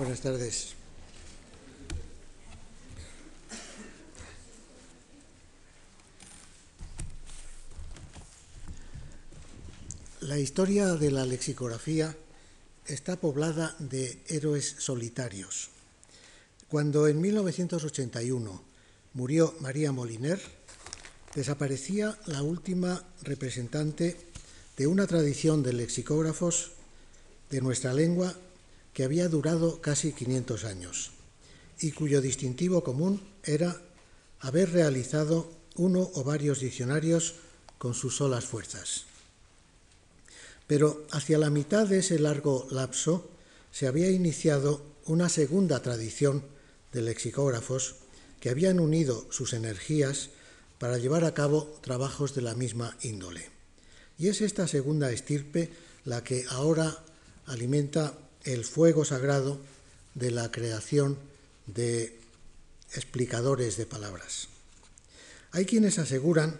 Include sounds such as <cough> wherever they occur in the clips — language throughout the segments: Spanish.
Buenas tardes. La historia de la lexicografía está poblada de héroes solitarios. Cuando en 1981 murió María Moliner, desaparecía la última representante de una tradición de lexicógrafos de nuestra lengua que había durado casi 500 años y cuyo distintivo común era haber realizado uno o varios diccionarios con sus solas fuerzas. Pero hacia la mitad de ese largo lapso se había iniciado una segunda tradición de lexicógrafos que habían unido sus energías para llevar a cabo trabajos de la misma índole. Y es esta segunda estirpe la que ahora alimenta el fuego sagrado de la creación de explicadores de palabras. Hay quienes aseguran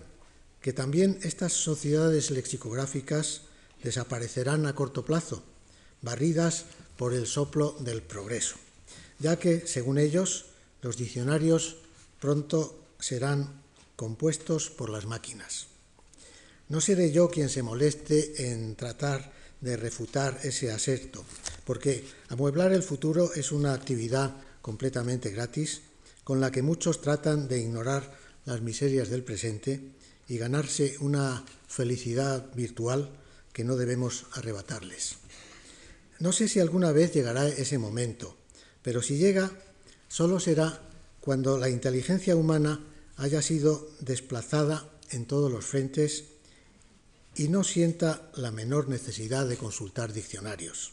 que también estas sociedades lexicográficas desaparecerán a corto plazo, barridas por el soplo del progreso, ya que, según ellos, los diccionarios pronto serán compuestos por las máquinas. No seré yo quien se moleste en tratar de refutar ese aserto, porque amueblar el futuro es una actividad completamente gratis con la que muchos tratan de ignorar las miserias del presente y ganarse una felicidad virtual que no debemos arrebatarles. No sé si alguna vez llegará ese momento, pero si llega, solo será cuando la inteligencia humana haya sido desplazada en todos los frentes y no sienta la menor necesidad de consultar diccionarios,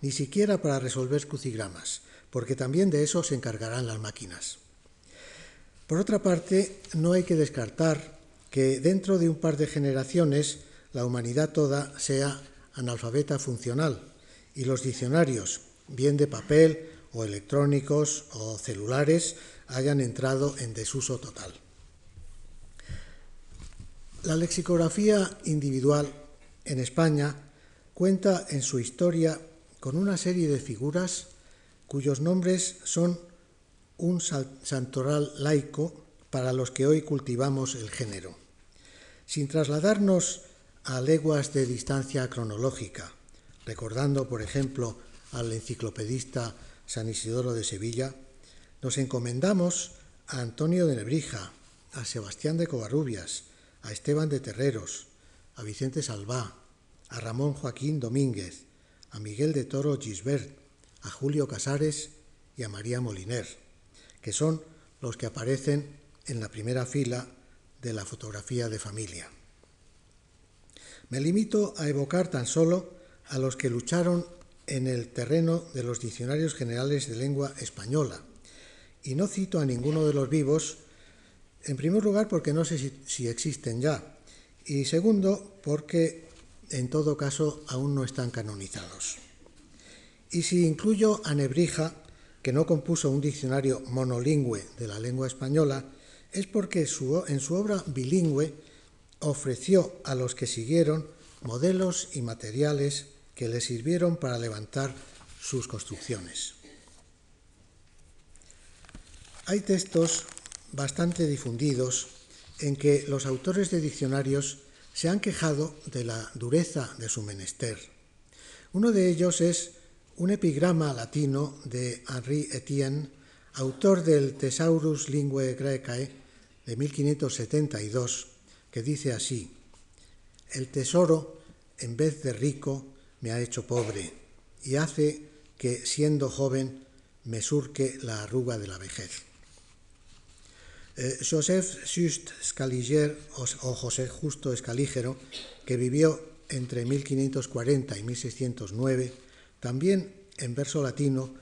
ni siquiera para resolver crucigramas, porque también de eso se encargarán las máquinas. Por otra parte, no hay que descartar que dentro de un par de generaciones la humanidad toda sea analfabeta funcional y los diccionarios, bien de papel o electrónicos o celulares, hayan entrado en desuso total. La lexicografía individual en España cuenta en su historia con una serie de figuras cuyos nombres son un santoral laico para los que hoy cultivamos el género. Sin trasladarnos a leguas de distancia cronológica, recordando, por ejemplo, al enciclopedista San Isidoro de Sevilla, nos encomendamos a Antonio de Nebrija, a Sebastián de Covarrubias, a Esteban de Terreros, a Vicente Salvá, a Ramón Joaquín Domínguez, a Miguel de Toro Gisbert, a Julio Casares y a María Moliner, que son los que aparecen en la primera fila de la fotografía de familia. Me limito a evocar tan solo a los que lucharon en el terreno de los diccionarios generales de lengua española, y no cito a ninguno de los vivos en primer lugar, porque no sé si, existen ya. Y segundo, porque en todo caso aún no están canonizados. Y si incluyo a Nebrija, que no compuso un diccionario monolingüe de la lengua española, es porque en su obra bilingüe ofreció a los que siguieron modelos y materiales que le sirvieron para levantar sus construcciones. Hay textos bastante difundidos en que los autores de diccionarios se han quejado de la dureza de su menester. Uno de ellos es un epigrama latino de Henri Etienne, autor del Thesaurus Linguae Graecae de 1572, que dice así: El tesoro, en vez de rico, me ha hecho pobre y hace que, siendo joven, me surque la arruga de la vejez. Eh, Joseph Just Scaliger o, José Justo Escalígero, que vivió entre 1540 y 1609, también en verso latino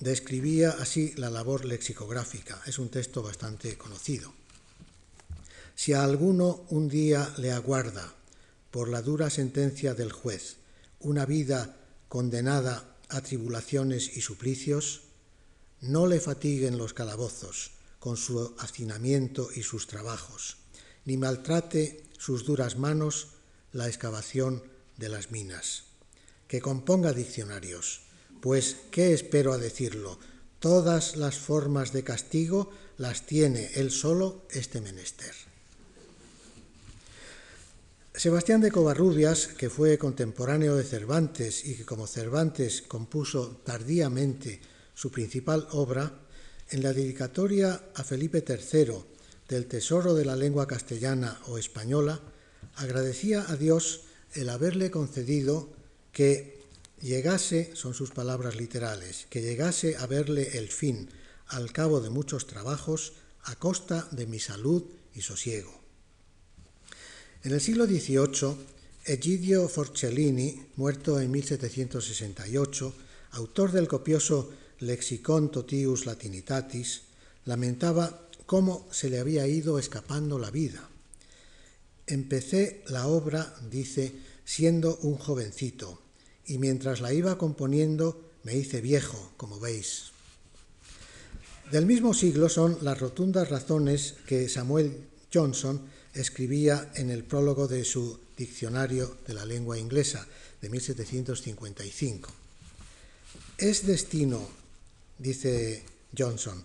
describía así la labor lexicográfica. Es un texto bastante conocido. Si a alguno un día le aguarda, por la dura sentencia del juez, una vida condenada a tribulaciones y suplicios, no le fatiguen los calabozos, con su hacinamiento y sus trabajos, ni maltrate sus duras manos la excavación de las minas. Que componga diccionarios, pues ¿qué espero a decirlo? Todas las formas de castigo las tiene él solo este menester. Sebastián de Covarrubias, que fue contemporáneo de Cervantes y que como Cervantes compuso tardíamente su principal obra, en la dedicatoria a Felipe III del Tesoro de la Lengua Castellana o Española, agradecía a Dios el haberle concedido que llegase, son sus palabras literales, que llegase a verle el fin al cabo de muchos trabajos a costa de mi salud y sosiego. En el siglo XVIII, Egidio Forcellini, muerto en 1768, autor del copioso Lexicon Totius Latinitatis, lamentaba cómo se le había ido escapando la vida. Empecé la obra, dice, siendo un jovencito, y mientras la iba componiendo me hice viejo, como veis. Del mismo siglo son las rotundas razones que Samuel Johnson escribía en el prólogo de su Diccionario de la Lengua Inglesa de 1755. Es destino, dice Johnson,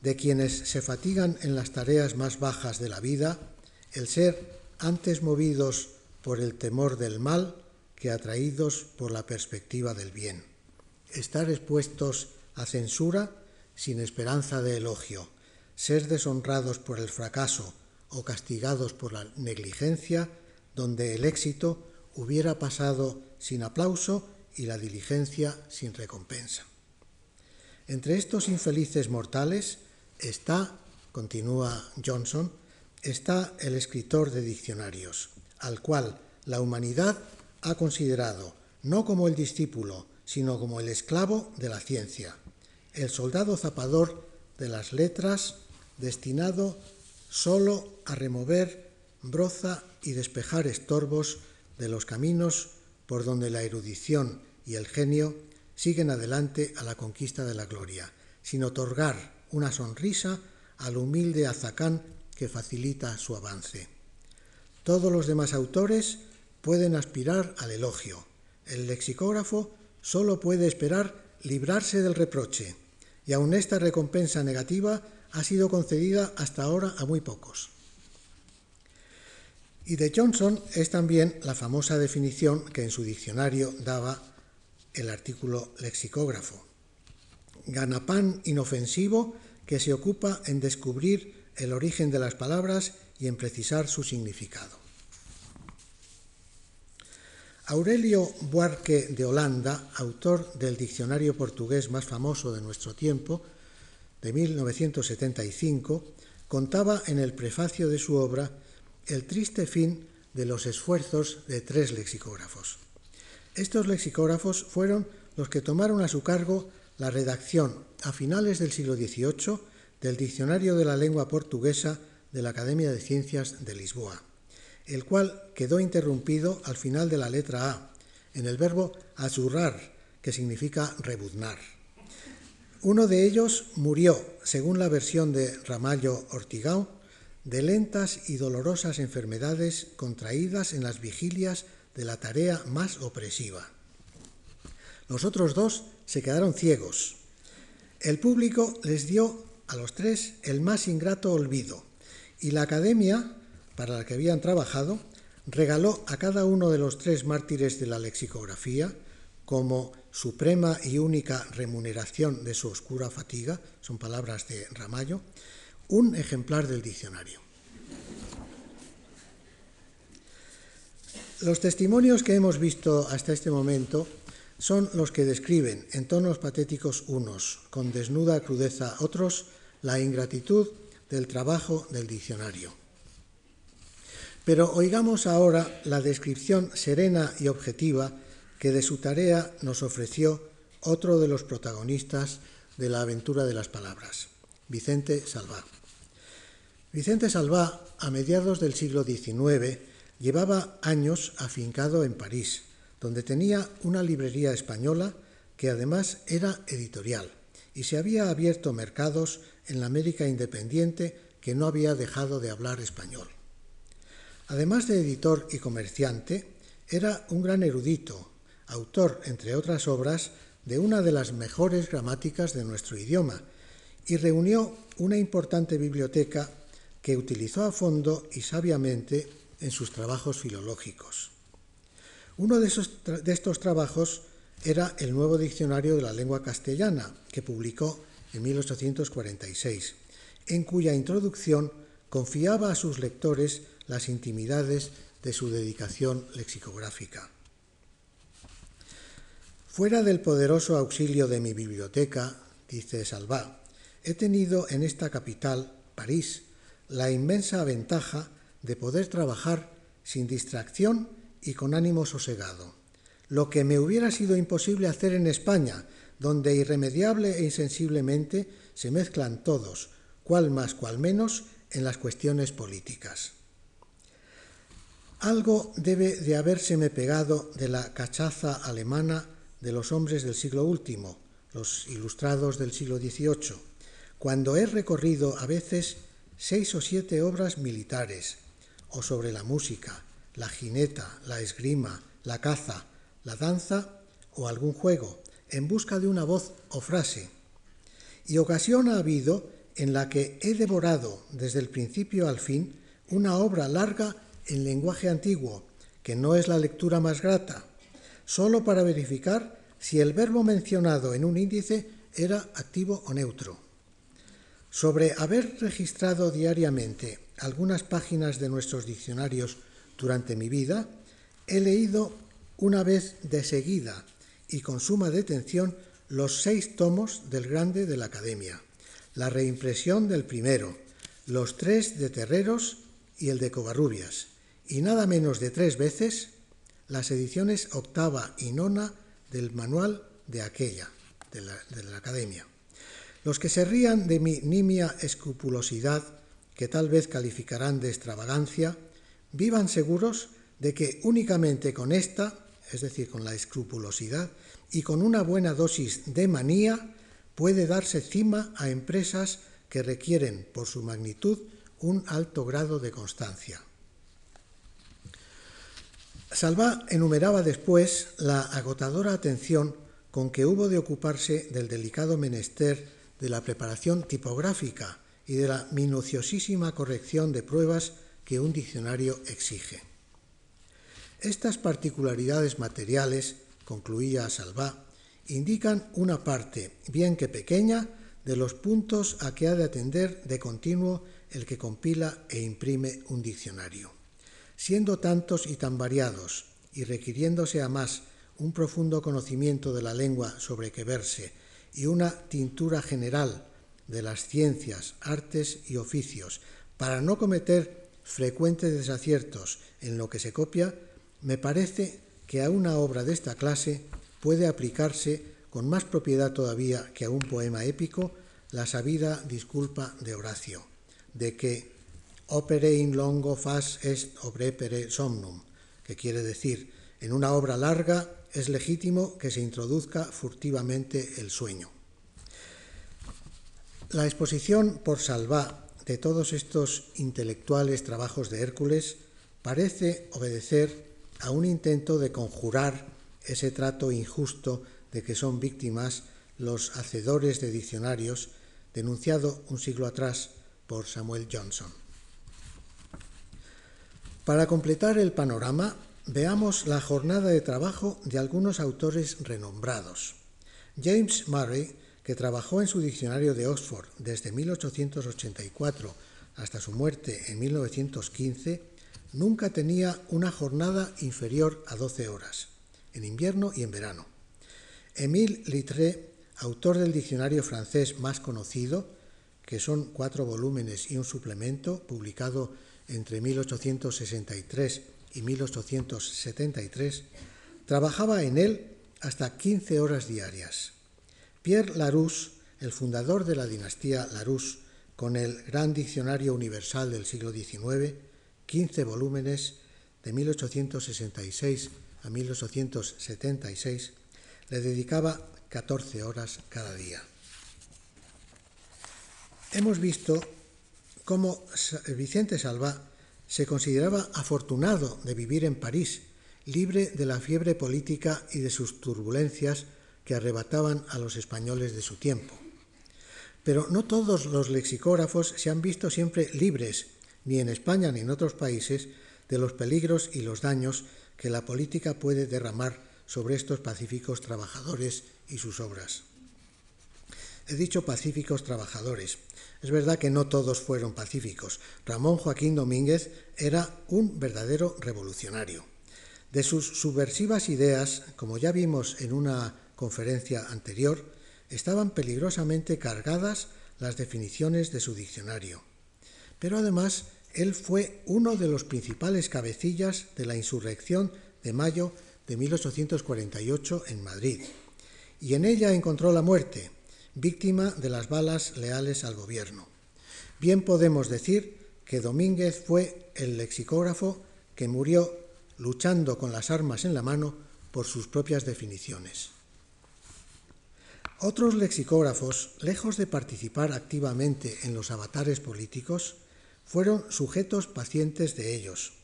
de quienes se fatigan en las tareas más bajas de la vida, el ser antes movidos por el temor del mal que atraídos por la perspectiva del bien. Estar expuestos a censura sin esperanza de elogio, ser deshonrados por el fracaso o castigados por la negligencia, donde el éxito hubiera pasado sin aplauso y la diligencia sin recompensa. Entre estos infelices mortales está, continúa Johnson, está el escritor de diccionarios, al cual la humanidad ha considerado no como el discípulo, sino como el esclavo de la ciencia, el soldado zapador de las letras destinado solo a remover broza y despejar estorbos de los caminos por donde la erudición y el genio siguen adelante a la conquista de la gloria, sin otorgar una sonrisa al humilde azacán que facilita su avance. Todos los demás autores pueden aspirar al elogio. El lexicógrafo solo puede esperar librarse del reproche, y aun esta recompensa negativa ha sido concedida hasta ahora a muy pocos. Y de Johnson es también la famosa definición que en su diccionario daba el artículo lexicógrafo. Ganapán inofensivo que se ocupa en descubrir el origen de las palabras y en precisar su significado. Aurelio Buarque de Holanda, autor del diccionario portugués más famoso de nuestro tiempo, de 1975, contaba en el prefacio de su obra el triste fin de los esfuerzos de tres lexicógrafos. Estos lexicógrafos fueron los que tomaron a su cargo la redacción a finales del siglo XVIII del Diccionario de la Lengua Portuguesa de la Academia de Ciencias de Lisboa, el cual quedó interrumpido al final de la letra A, en el verbo azurrar, que significa rebuznar. Uno de ellos murió, según la versión de Ramallo Ortigao, de lentas y dolorosas enfermedades contraídas en las vigilias de la tarea más opresiva. Los otros dos se quedaron ciegos. El público les dio a los tres el más ingrato olvido y la academia, para la que habían trabajado, regaló a cada uno de los tres mártires de la lexicografía, como suprema y única remuneración de su oscura fatiga, son palabras de Ramallo, un ejemplar del diccionario. Los testimonios que hemos visto hasta este momento son los que describen en tonos patéticos unos, con desnuda crudeza otros, la ingratitud del trabajo del diccionario. Pero oigamos ahora la descripción serena y objetiva que de su tarea nos ofreció otro de los protagonistas de la aventura de las palabras, Vicente Salvá. Vicente Salvá, a mediados del siglo XIX, llevaba años afincado en París, donde tenía una librería española que además era editorial y se había abierto mercados en la América independiente que no había dejado de hablar español. Además de editor y comerciante, era un gran erudito, autor, entre otras obras, de una de las mejores gramáticas de nuestro idioma y reunió una importante biblioteca que utilizó a fondo y sabiamente en sus trabajos filológicos. Uno de, estos trabajos era el nuevo diccionario de la lengua castellana, que publicó en 1846, en cuya introducción confiaba a sus lectores las intimidades de su dedicación lexicográfica. Fuera del poderoso auxilio de mi biblioteca, dice Salvá, he tenido en esta capital, París, la inmensa ventaja de poder trabajar sin distracción y con ánimo sosegado, lo que me hubiera sido imposible hacer en España, donde irremediable e insensiblemente se mezclan todos, cual más cual menos, en las cuestiones políticas. Algo debe de habérseme pegado de la cachaza alemana de los hombres del siglo último, los ilustrados del siglo XVIII, cuando he recorrido a veces seis o siete obras militares, o sobre la música, la jineta, la esgrima, la caza, la danza o algún juego, en busca de una voz o frase. Y ocasión ha habido en la que he devorado desde el principio al fin una obra larga en lenguaje antiguo, que no es la lectura más grata, solo para verificar si el verbo mencionado en un índice era activo o neutro. Sobre haber registrado diariamente algunas páginas de nuestros diccionarios durante mi vida, he leído una vez de seguida y con suma detención los seis tomos del Grande de la Academia, la reimpresión del primero, los tres de Terreros y el de Covarrubias, y nada menos de tres veces las ediciones octava y nona del manual de aquella, de la, de la Academia. Los que se rían de mi nimia escrupulosidad, que tal vez calificarán de extravagancia, vivan seguros de que únicamente con esta es decir, con la escrupulosidad, y con una buena dosis de manía, puede darse cima a empresas que requieren, por su magnitud, un alto grado de constancia. Salva enumeraba después la agotadora atención con que hubo de ocuparse del delicado menester de la preparación tipográfica y de la minuciosísima corrección de pruebas que un diccionario exige. Estas particularidades materiales, concluía Salvá, indican una parte, bien que pequeña, de los puntos a que ha de atender de continuo el que compila e imprime un diccionario. Siendo tantos y tan variados, y requiriéndose a más un profundo conocimiento de la lengua sobre que verse y una tintura general de las ciencias, artes y oficios, para no cometer frecuentes desaciertos en lo que se copia, me parece que a una obra de esta clase puede aplicarse con más propiedad todavía que a un poema épico la sabida disculpa de Horacio, de que opere in longo fas est obrepere somnum, que quiere decir, en una obra larga es legítimo que se introduzca furtivamente el sueño. La exposición por Salvá de todos estos intelectuales trabajos de Hércules parece obedecer a un intento de conjurar ese trato injusto de que son víctimas los hacedores de diccionarios, denunciado un siglo atrás por Samuel Johnson. Para completar el panorama, veamos la jornada de trabajo de algunos autores renombrados. James Murray, que trabajó en su diccionario de Oxford desde 1884 hasta su muerte en 1915, nunca tenía una jornada inferior a 12 horas, en invierno y en verano. Émile Littré, autor del diccionario francés más conocido, que son cuatro volúmenes y un suplemento, publicado entre 1863 y 1873, trabajaba en él hasta 15 horas diarias. Pierre Larousse, el fundador de la dinastía Larousse, con el Gran Diccionario Universal del siglo XIX, 15 volúmenes de 1866 a 1876, le dedicaba 14 horas cada día. Hemos visto cómo Vicente Salvá se consideraba afortunado de vivir en París, libre de la fiebre política y de sus turbulencias que arrebataban a los españoles de su tiempo. Pero no todos los lexicógrafos se han visto siempre libres, ni en España ni en otros países, de los peligros y los daños que la política puede derramar sobre estos pacíficos trabajadores y sus obras. He dicho pacíficos trabajadores. Es verdad que no todos fueron pacíficos. Ramón Joaquín Domínguez era un verdadero revolucionario. De sus subversivas ideas, como ya vimos en una conferencia anterior, estaban peligrosamente cargadas las definiciones de su diccionario. Pero además, él fue uno de los principales cabecillas de la insurrección de mayo de 1848 en Madrid, y en ella encontró la muerte, víctima de las balas leales al gobierno. Bien podemos decir que Domínguez fue el lexicógrafo que murió luchando con las armas en la mano por sus propias definiciones. Otros lexicógrafos, lejos de participar activamente en los avatares políticos, fueron sujetos pacientes de ellos.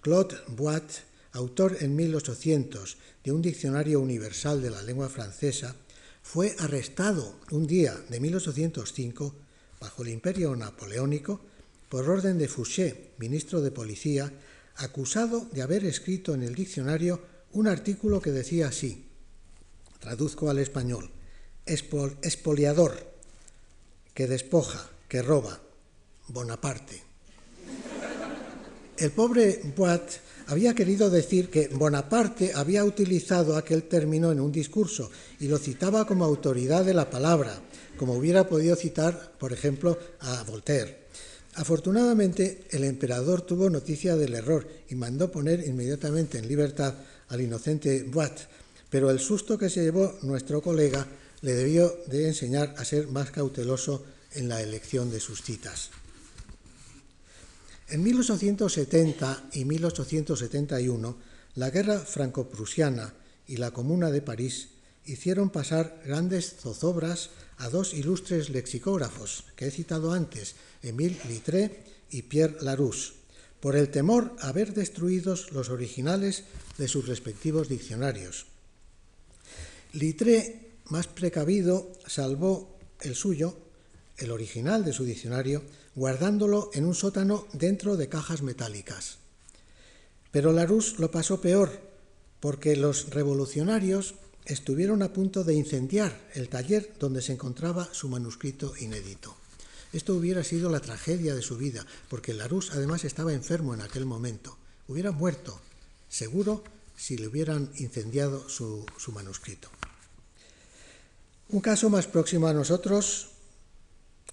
Claude Boit, autor en 1800 de un diccionario universal de la lengua francesa, fue arrestado un día de 1805 bajo el imperio napoleónico por orden de Fouché, ministro de Policía, acusado de haber escrito en el diccionario un artículo que decía así, traduzco al español, espoliador, que despoja, que roba, Bonaparte. El pobre Boat había querido decir que Bonaparte había utilizado aquel término en un discurso y lo citaba como autoridad de la palabra, como hubiera podido citar, por ejemplo, a Voltaire. Afortunadamente, el emperador tuvo noticia del error y mandó poner inmediatamente en libertad al inocente Boat, pero el susto que se llevó nuestro colega le debió de enseñar a ser más cauteloso en la elección de sus citas. En 1870 y 1871, la guerra franco-prusiana y la Comuna de París hicieron pasar grandes zozobras a dos ilustres lexicógrafos que he citado antes, Émile Littré y Pierre Larousse, por el temor a ver destruidos los originales de sus respectivos diccionarios. Littré, más precavido, salvó el suyo, el original de su diccionario, guardándolo en un sótano dentro de cajas metálicas. Pero Larousse lo pasó peor, porque los revolucionarios estuvieron a punto de incendiar el taller donde se encontraba su manuscrito inédito. Esto hubiera sido la tragedia de su vida, porque Larousse además estaba enfermo en aquel momento. Hubiera muerto, seguro, si le hubieran incendiado su, su manuscrito. Un caso más próximo a nosotros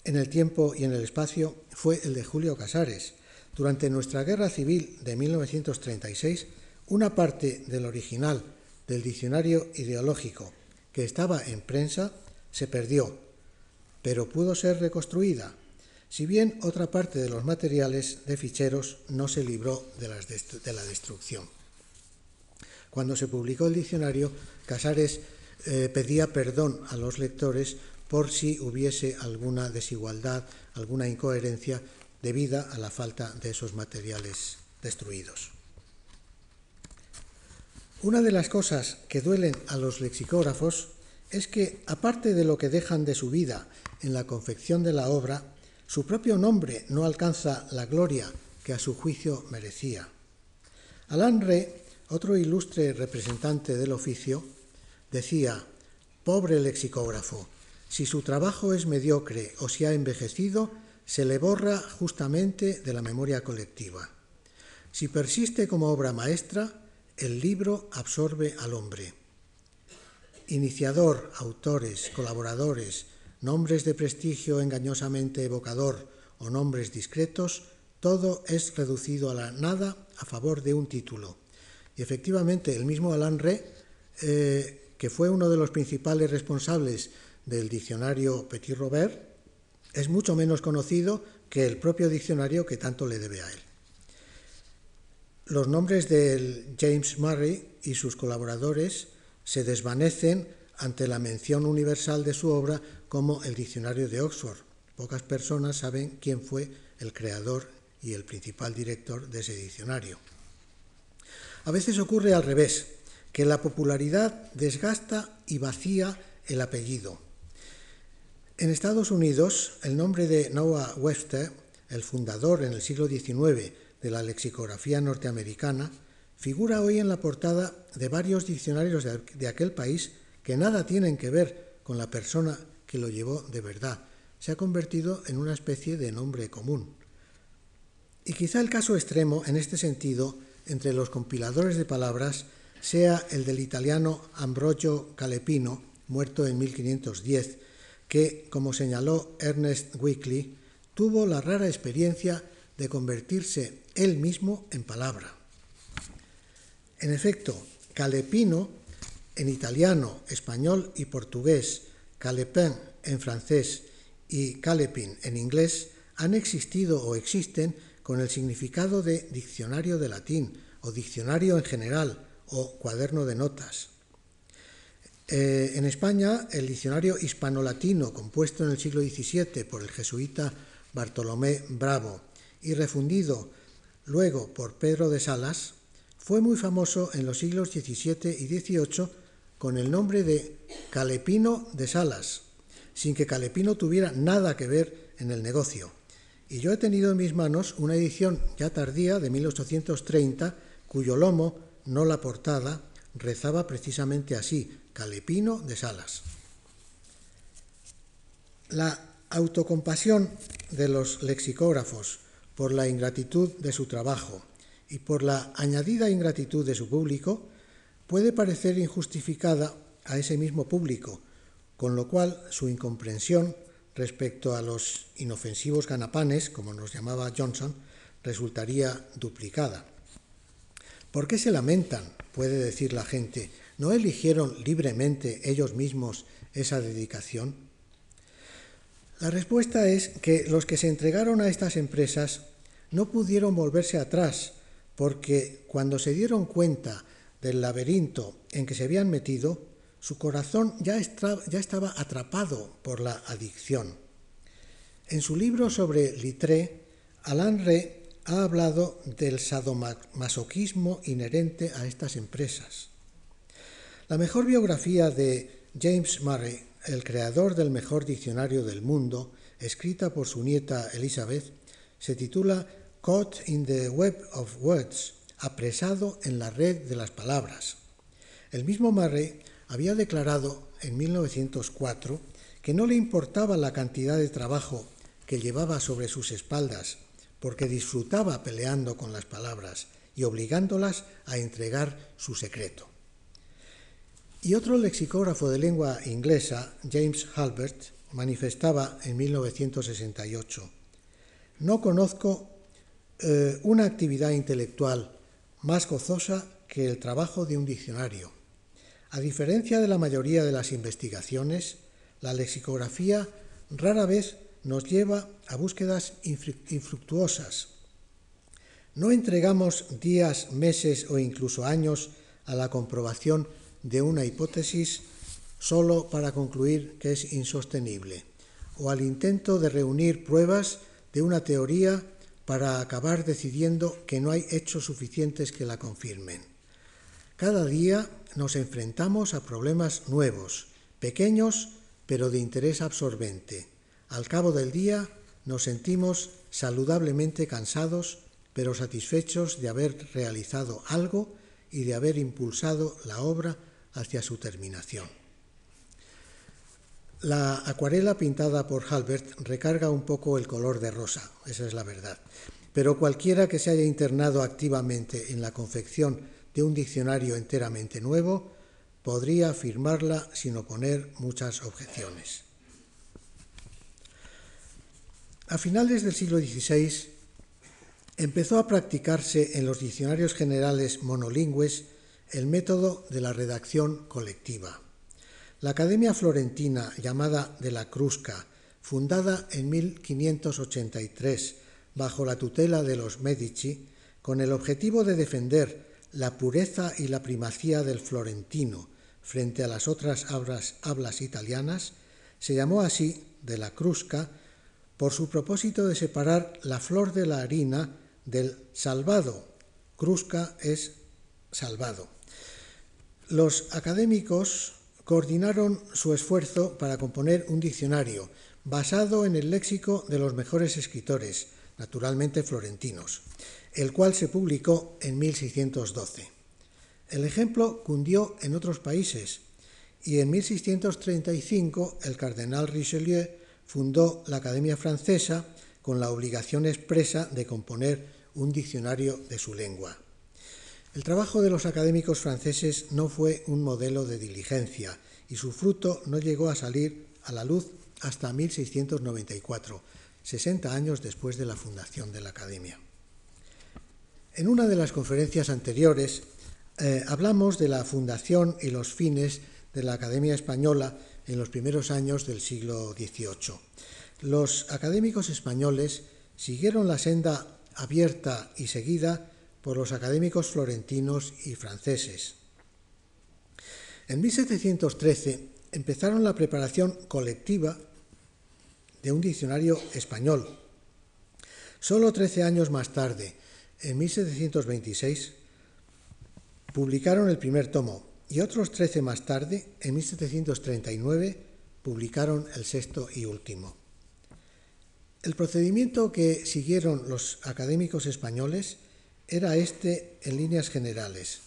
en el tiempo y en el espacio fue el de Julio Casares. Durante nuestra guerra civil de 1936, una parte del original del diccionario ideológico que estaba en prensa se perdió, pero pudo ser reconstruida, si bien otra parte de los materiales de ficheros no se libró de, la destrucción. Cuando se publicó el diccionario, Casares eh, pedía perdón a los lectores por si hubiese alguna desigualdad, alguna incoherencia debida a la falta de esos materiales destruidos. Una de las cosas que duelen a los lexicógrafos es que, aparte de lo que dejan de su vida en la confección de la obra, su propio nombre no alcanza la gloria que a su juicio merecía. Alain Ré, otro ilustre representante del oficio, decía, pobre lexicógrafo, si su trabajo es mediocre o si ha envejecido, se le borra justamente de la memoria colectiva. Si persiste como obra maestra, el libro absorbe al hombre. Iniciador, autores, colaboradores, nombres de prestigio engañosamente evocador o nombres discretos, todo es reducido a la nada a favor de un título. Y efectivamente, el mismo Alain Ré, eh, que fue uno de los principales responsables del diccionario Petit Robert es mucho menos conocido que el propio diccionario que tanto le debe a él. Los nombres de James Murray y sus colaboradores se desvanecen ante la mención universal de su obra como el Diccionario de Oxford. Pocas personas saben quién fue el creador y el principal director de ese diccionario. A veces ocurre al revés, que la popularidad desgasta y vacía el apellido. En Estados Unidos, el nombre de Noah Webster, el fundador en el siglo XIX de la lexicografía norteamericana, figura hoy en la portada de varios diccionarios de, aquel país que nada tienen que ver con la persona que lo llevó de verdad. Se ha convertido en una especie de nombre común. Y quizá el caso extremo en este sentido entre los compiladores de palabras sea el del italiano Ambrogio Calepino, muerto en 1510, que, como señaló Ernest Weekly, tuvo la rara experiencia de convertirse él mismo en palabra. En efecto, calepino en italiano, español y portugués, calepin en francés y calepin en inglés han existido o existen con el significado de diccionario de latín o diccionario en general o cuaderno de notas. Eh, en España, el diccionario hispano-latino, compuesto en el siglo XVII por el jesuita Bartolomé Bravo y refundido luego por Pedro de Salas, fue muy famoso en los siglos XVII y XVIII con el nombre de Calepino de Salas, sin que Calepino tuviera nada que ver en el negocio. Y yo he tenido en mis manos una edición ya tardía de 1830, cuyo lomo, no la portada, rezaba precisamente así, Calepino de Salas. La autocompasión de los lexicógrafos por la ingratitud de su trabajo y por la añadida ingratitud de su público puede parecer injustificada a ese mismo público, con lo cual su incomprensión respecto a los inofensivos ganapanes, como nos llamaba Johnson, resultaría duplicada. ¿Por qué se lamentan? puede decir la gente. ¿No eligieron libremente ellos mismos esa dedicación? La respuesta es que los que se entregaron a estas empresas no pudieron volverse atrás, porque cuando se dieron cuenta del laberinto en que se habían metido, su corazón ya, estaba atrapado por la adicción. En su libro sobre Littré, Alain Rey ha hablado del sadomasoquismo inherente a estas empresas. La mejor biografía de James Murray, el creador del mejor diccionario del mundo, escrita por su nieta Elizabeth, se titula Caught in the Web of Words, apresado en la red de las palabras. El mismo Murray había declarado en 1904 que no le importaba la cantidad de trabajo que llevaba sobre sus espaldas, porque disfrutaba peleando con las palabras y obligándolas a entregar su secreto. Y otro lexicógrafo de lengua inglesa, James Halbert, manifestaba en 1968, no conozco eh, una actividad intelectual más gozosa que el trabajo de un diccionario. A diferencia de la mayoría de las investigaciones, la lexicografía rara vez nos lleva a búsquedas infructuosas. No entregamos días, meses o incluso años a la comprobación de una hipótesis solo para concluir que es insostenible, o al intento de reunir pruebas de una teoría para acabar decidiendo que no hay hechos suficientes que la confirmen. Cada día nos enfrentamos a problemas nuevos, pequeños pero de interés absorbente. Al cabo del día nos sentimos saludablemente cansados pero satisfechos de haber realizado algo y de haber impulsado la obra hacia su terminación. La acuarela pintada por Halbert recarga un poco el color de rosa, esa es la verdad, pero cualquiera que se haya internado activamente en la confección de un diccionario enteramente nuevo podría afirmarla sin oponer muchas objeciones. A finales del siglo XVI empezó a practicarse en los diccionarios generales monolingües el método de la redacción colectiva. La Academia Florentina, llamada de la Crusca, fundada en 1583 bajo la tutela de los Medici, con el objetivo de defender la pureza y la primacía del florentino frente a las otras hablas, italianas, se llamó así de la Crusca por su propósito de separar la flor de la harina del salvado. Crusca es salvado. Los académicos coordinaron su esfuerzo para componer un diccionario basado en el léxico de los mejores escritores, naturalmente florentinos, el cual se publicó en 1612. El ejemplo cundió en otros países y en 1635 el cardenal Richelieu fundó la Academia Francesa con la obligación expresa de componer un diccionario de su lengua. El trabajo de los académicos franceses no fue un modelo de diligencia y su fruto no llegó a salir a la luz hasta 1694, 60 años después de la fundación de la Academia. En una de las conferencias anteriores eh, hablamos de la fundación y los fines de la Academia Española en los primeros años del siglo XVIII. Los académicos españoles siguieron la senda abierta y seguida por los académicos florentinos y franceses. En 1713 empezaron la preparación colectiva de un diccionario español. Solo 13 años más tarde, en 1726, publicaron el primer tomo y otros 13 más tarde, en 1739, publicaron el sexto y último. El procedimiento que siguieron los académicos españoles era este en líneas generales.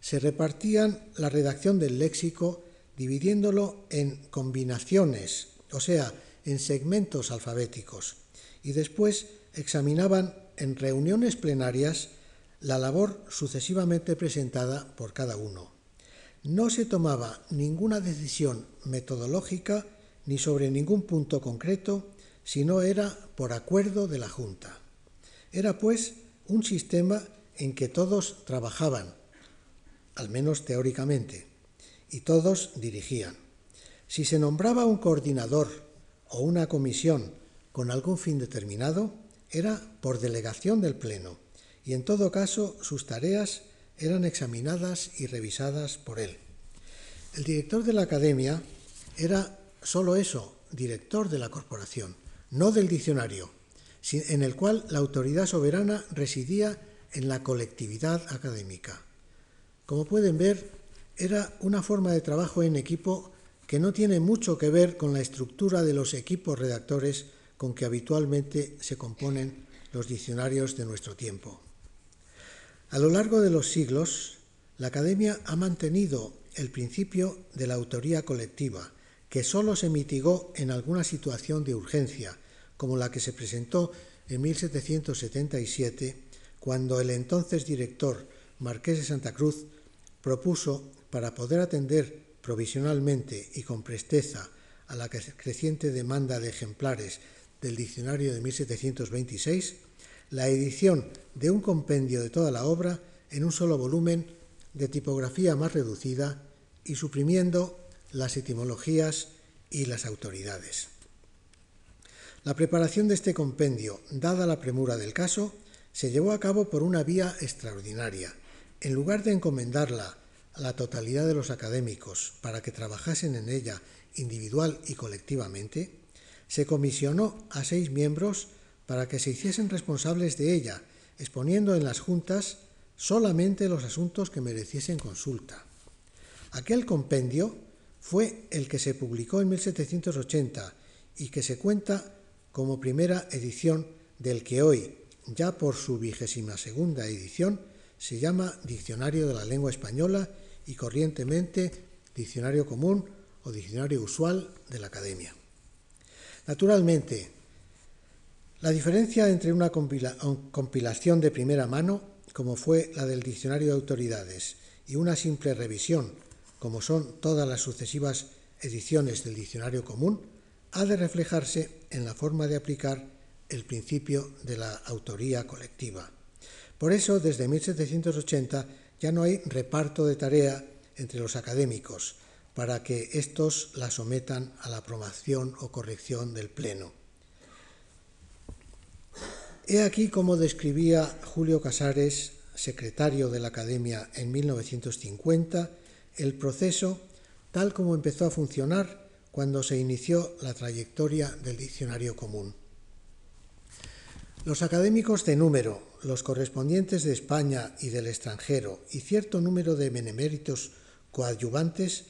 Se repartían la redacción del léxico dividiéndolo en combinaciones, o sea, en segmentos alfabéticos, y después examinaban en reuniones plenarias la labor sucesivamente presentada por cada uno. No se tomaba ninguna decisión metodológica ni sobre ningún punto concreto, sino era por acuerdo de la Junta. Era, pues, un sistema en que todos trabajaban, al menos teóricamente, y todos dirigían. Si se nombraba un coordinador o una comisión con algún fin determinado, era por delegación del Pleno, y en todo caso sus tareas eran examinadas y revisadas por él. El director de la academia era solo eso, director de la corporación, no del diccionario, en el cual la autoridad soberana residía en la colectividad académica. Como pueden ver, era una forma de trabajo en equipo que no tiene mucho que ver con la estructura de los equipos redactores con que habitualmente se componen los diccionarios de nuestro tiempo. A lo largo de los siglos, la Academia ha mantenido el principio de la autoría colectiva, que sólo se mitigó en alguna situación de urgencia, como la que se presentó en 1777, cuando el entonces director Marqués de Santa Cruz propuso, para poder atender provisionalmente y con presteza a la creciente demanda de ejemplares del diccionario de 1726, la edición de un compendio de toda la obra en un solo volumen de tipografía más reducida y suprimiendo las etimologías y las autoridades. La preparación de este compendio, dada la premura del caso, se llevó a cabo por una vía extraordinaria. En lugar de encomendarla a la totalidad de los académicos para que trabajasen en ella individual y colectivamente, se comisionó a seis miembros para que se hiciesen responsables de ella, exponiendo en las juntas solamente los asuntos que mereciesen consulta. Aquel compendio fue el que se publicó en 1780 y que se cuenta como primera edición del que hoy, ya por su vigésima segunda edición, se llama Diccionario de la Lengua Española y corrientemente Diccionario Común o Diccionario Usual de la Academia. Naturalmente, la diferencia entre una compilación de primera mano, como fue la del Diccionario de Autoridades, y una simple revisión, como son todas las sucesivas ediciones del Diccionario Común, ha de reflejarse en la forma de aplicar el principio de la autoría colectiva. Por eso, desde 1780 ya no hay reparto de tarea entre los académicos para que éstos la sometan a la aprobación o corrección del Pleno. He aquí cómo describía Julio Casares, secretario de la Academia en 1950, el proceso tal como empezó a funcionar cuando se inició la trayectoria del diccionario común. Los académicos de número, los correspondientes de España y del extranjero y cierto número de beneméritos coadyuvantes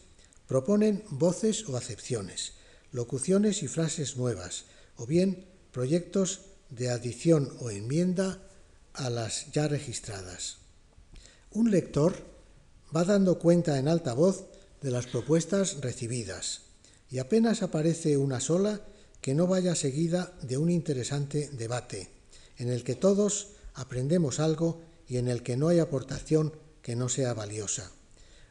proponen voces o acepciones, locuciones y frases nuevas, o bien proyectos de adición o enmienda a las ya registradas. Un lector va dando cuenta en alta voz de las propuestas recibidas y apenas aparece una sola que no vaya seguida de un interesante debate, en el que todos aprendemos algo y en el que no hay aportación que no sea valiosa.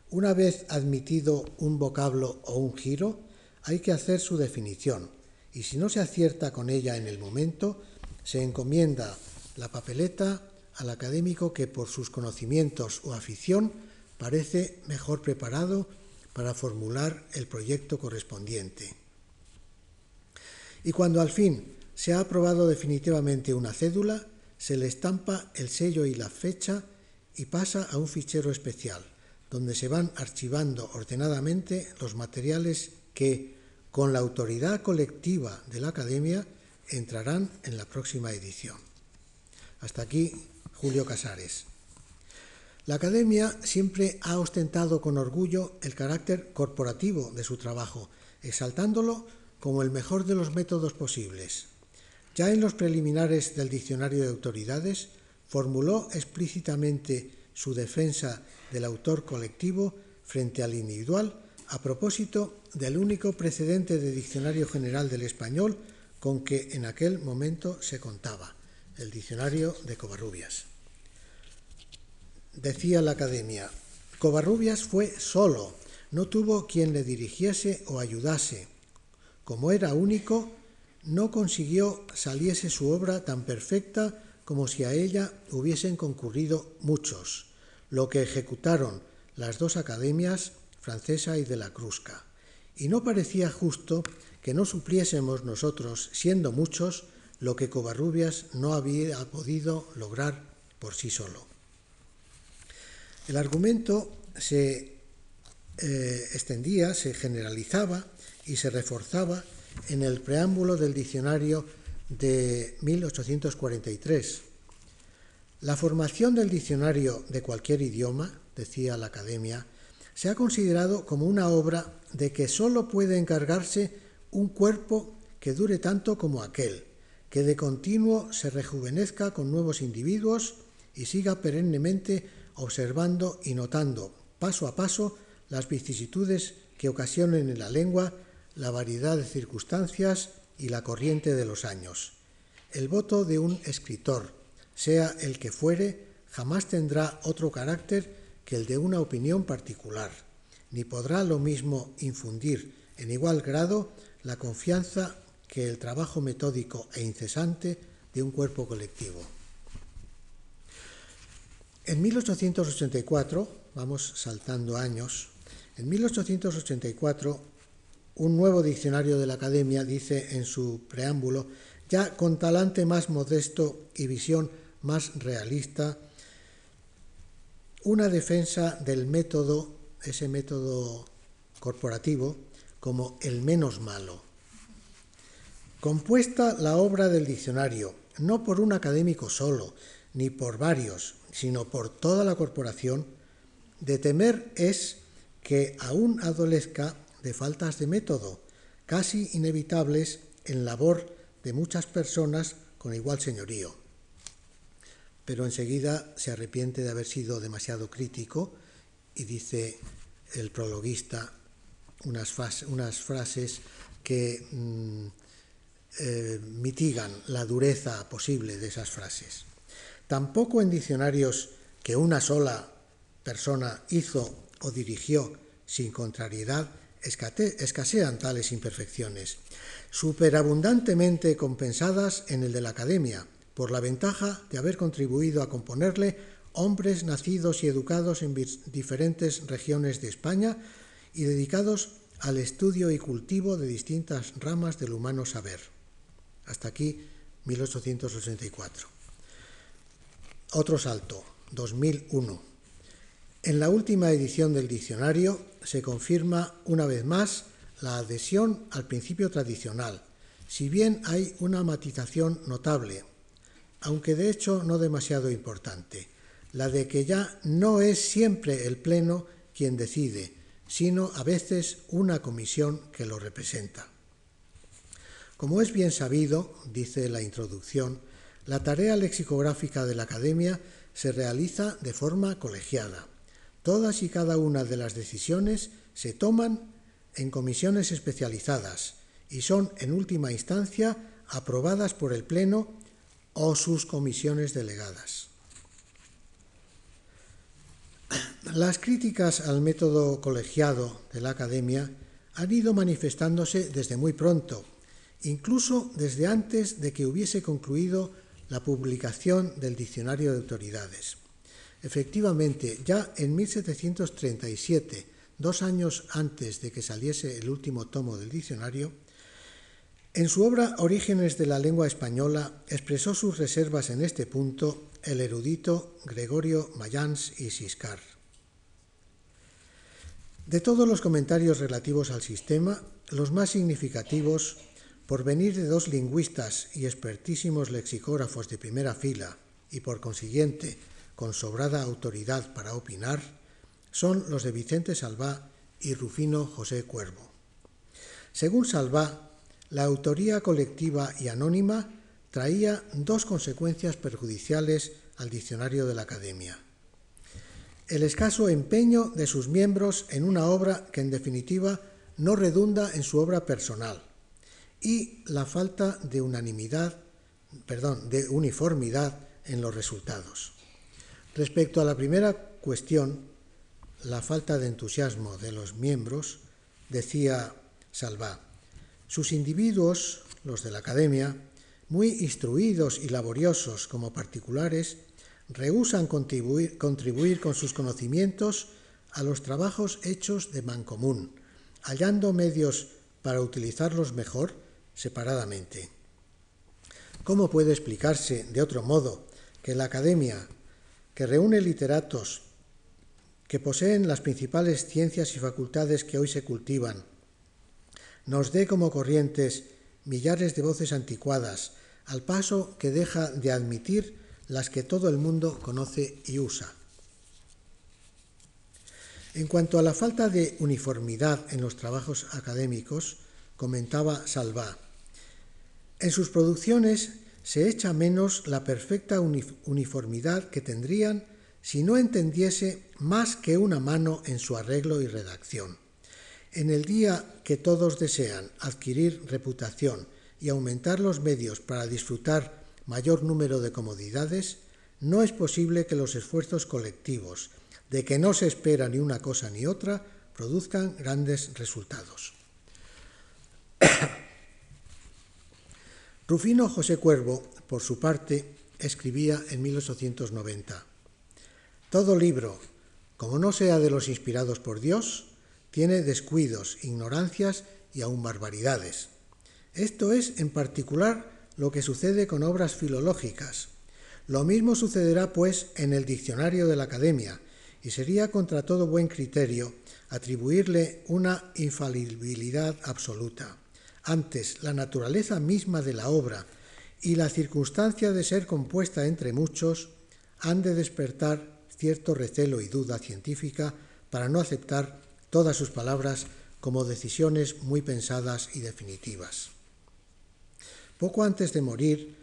Una vez admitido un vocablo o un giro, hay que hacer su definición, y si no se acierta con ella en el momento, se encomienda la papeleta al académico que por sus conocimientos o afición parece mejor preparado para formular el proyecto correspondiente. Y cuando al fin se ha aprobado definitivamente una cédula, se le estampa el sello y la fecha y pasa a un fichero especial, donde se van archivando ordenadamente los materiales que, con la autoridad colectiva de la Academia, entrarán en la próxima edición. Hasta aquí, Julio Casares. La Academia siempre ha ostentado con orgullo el carácter corporativo de su trabajo, exaltándolo como el mejor de los métodos posibles. Ya en los preliminares del Diccionario de Autoridades formuló explícitamente su defensa del autor colectivo frente al individual a propósito del único precedente de Diccionario General del Español con que en aquel momento se contaba, el Diccionario de Covarrubias. Decía la Academia, Covarrubias fue solo, no tuvo quien le dirigiese o ayudase. Como era único, no consiguió saliese su obra tan perfecta como si a ella hubiesen concurrido muchos, lo que ejecutaron las dos academias, francesa y de la Crusca. Y no parecía justo que no supliésemos nosotros, siendo muchos, lo que Covarrubias no había podido lograr por sí solo. El argumento se eh, extendía, se generalizaba y se reforzaba en el preámbulo del diccionario de 1843. La formación del diccionario de cualquier idioma, decía la Academia, se ha considerado como una obra de que sólo puede encargarse un cuerpo que dure tanto como aquel, que de continuo se rejuvenezca con nuevos individuos y siga perennemente observando y notando paso a paso las vicisitudes que ocasionen en la lengua la variedad de circunstancias y la corriente de los años. El voto de un escritor, sea el que fuere, jamás tendrá otro carácter que el de una opinión particular, ni podrá lo mismo infundir en igual grado la confianza que el trabajo metódico e incesante de un cuerpo colectivo. En 1884, vamos saltando años, en 1884 un nuevo diccionario de la Academia dice en su preámbulo, ya con talante más modesto y visión más realista, una defensa del método, ese método corporativo, como el menos malo. Compuesta la obra del diccionario, no por un académico solo, ni por varios, sino por toda la corporación, de temer es que aún adolezca de faltas de método, casi inevitables en labor de muchas personas con igual señorío. Pero enseguida se arrepiente de haber sido demasiado crítico y dice el prologuista unas, frases que mm, eh, mitigan la dureza posible de esas frases. Tampoco en diccionarios que una sola persona hizo o dirigió sin contrariedad escasean tales imperfecciones, superabundantemente compensadas en el de la Academia, por la ventaja de haber contribuido a componerle hombres nacidos y educados en diferentes regiones de España y dedicados al estudio y cultivo de distintas ramas del humano saber. Hasta aquí 1884. Otro salto, 2001. En la última edición del diccionario se confirma una vez más la adhesión al principio tradicional, si bien hay una matización notable, aunque de hecho no demasiado importante, la de que ya no es siempre el Pleno quien decide, sino a veces una comisión que lo representa. Como es bien sabido, dice la introducción, la tarea lexicográfica de la Academia se realiza de forma colegiada. Todas y cada una de las decisiones se toman en comisiones especializadas y son, en última instancia, aprobadas por el Pleno o sus comisiones delegadas. Las críticas al método colegiado de la Academia han ido manifestándose desde muy pronto, incluso desde antes de que hubiese concluido la publicación del Diccionario de Autoridades. Efectivamente, ya en 1737, dos años antes de que saliese el último tomo del diccionario, en su obra Orígenes de la lengua española expresó sus reservas en este punto el erudito Gregorio Mayans y Siscar. De todos los comentarios relativos al sistema, los más significativos, por venir de dos lingüistas y expertísimos lexicógrafos de primera fila y por consiguiente con sobrada autoridad para opinar, son los de Vicente Salvá y Rufino José Cuervo. Según Salvá, la autoría colectiva y anónima traía dos consecuencias perjudiciales al diccionario de la Academia. El escaso empeño de sus miembros en una obra que en definitiva no redunda en su obra personal y la falta de unanimidad, perdón, de uniformidad en los resultados. Respecto a la primera cuestión, la falta de entusiasmo de los miembros, decía Salvá, sus individuos, los de la academia, muy instruidos y laboriosos como particulares, rehusan contribuir, contribuir con sus conocimientos a los trabajos hechos de mancomún, hallando medios para utilizarlos mejor separadamente. ¿Cómo puede explicarse de otro modo que la academia, que reúne literatos que poseen las principales ciencias y facultades que hoy se cultivan, nos dé como corrientes millares de voces anticuadas, al paso que deja de admitir las que todo el mundo conoce y usa. En cuanto a la falta de uniformidad en los trabajos académicos, comentaba Salvá, en sus producciones se echa menos la perfecta uniformidad que tendrían si no entendiese más que una mano en su arreglo y redacción. En el día que todos desean adquirir reputación y aumentar los medios para disfrutar mayor número de comodidades, no es posible que los esfuerzos colectivos, de que no se espera ni una cosa ni otra, produzcan grandes resultados. <coughs> Rufino José Cuervo, por su parte, escribía en 1890, Todo libro, como no sea de los inspirados por Dios, tiene descuidos, ignorancias y aún barbaridades. Esto es en particular lo que sucede con obras filológicas. Lo mismo sucederá, pues, en el diccionario de la Academia, y sería contra todo buen criterio atribuirle una infalibilidad absoluta. Antes, la naturaleza misma de la obra y la circunstancia de ser compuesta entre muchos han de despertar cierto recelo y duda científica para no aceptar todas sus palabras como decisiones muy pensadas y definitivas. Poco antes de morir,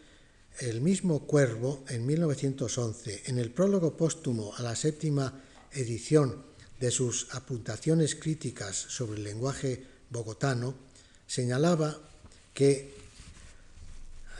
el mismo Cuervo, en 1911, en el prólogo póstumo a la séptima edición de sus apuntaciones críticas sobre el lenguaje bogotano, señalaba que,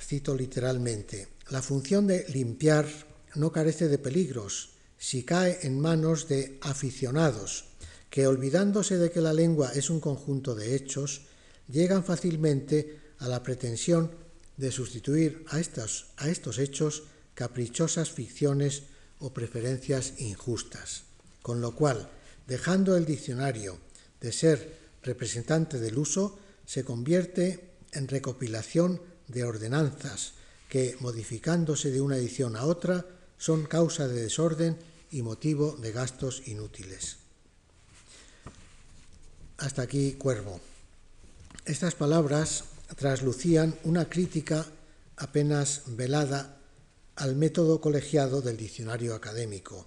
cito literalmente, la función de limpiar no carece de peligros si cae en manos de aficionados que olvidándose de que la lengua es un conjunto de hechos, llegan fácilmente a la pretensión de sustituir a estos, a estos hechos caprichosas ficciones o preferencias injustas. Con lo cual, dejando el diccionario de ser representante del uso, se convierte en recopilación de ordenanzas que, modificándose de una edición a otra, son causa de desorden y motivo de gastos inútiles. Hasta aquí Cuervo. Estas palabras traslucían una crítica apenas velada al método colegiado del diccionario académico,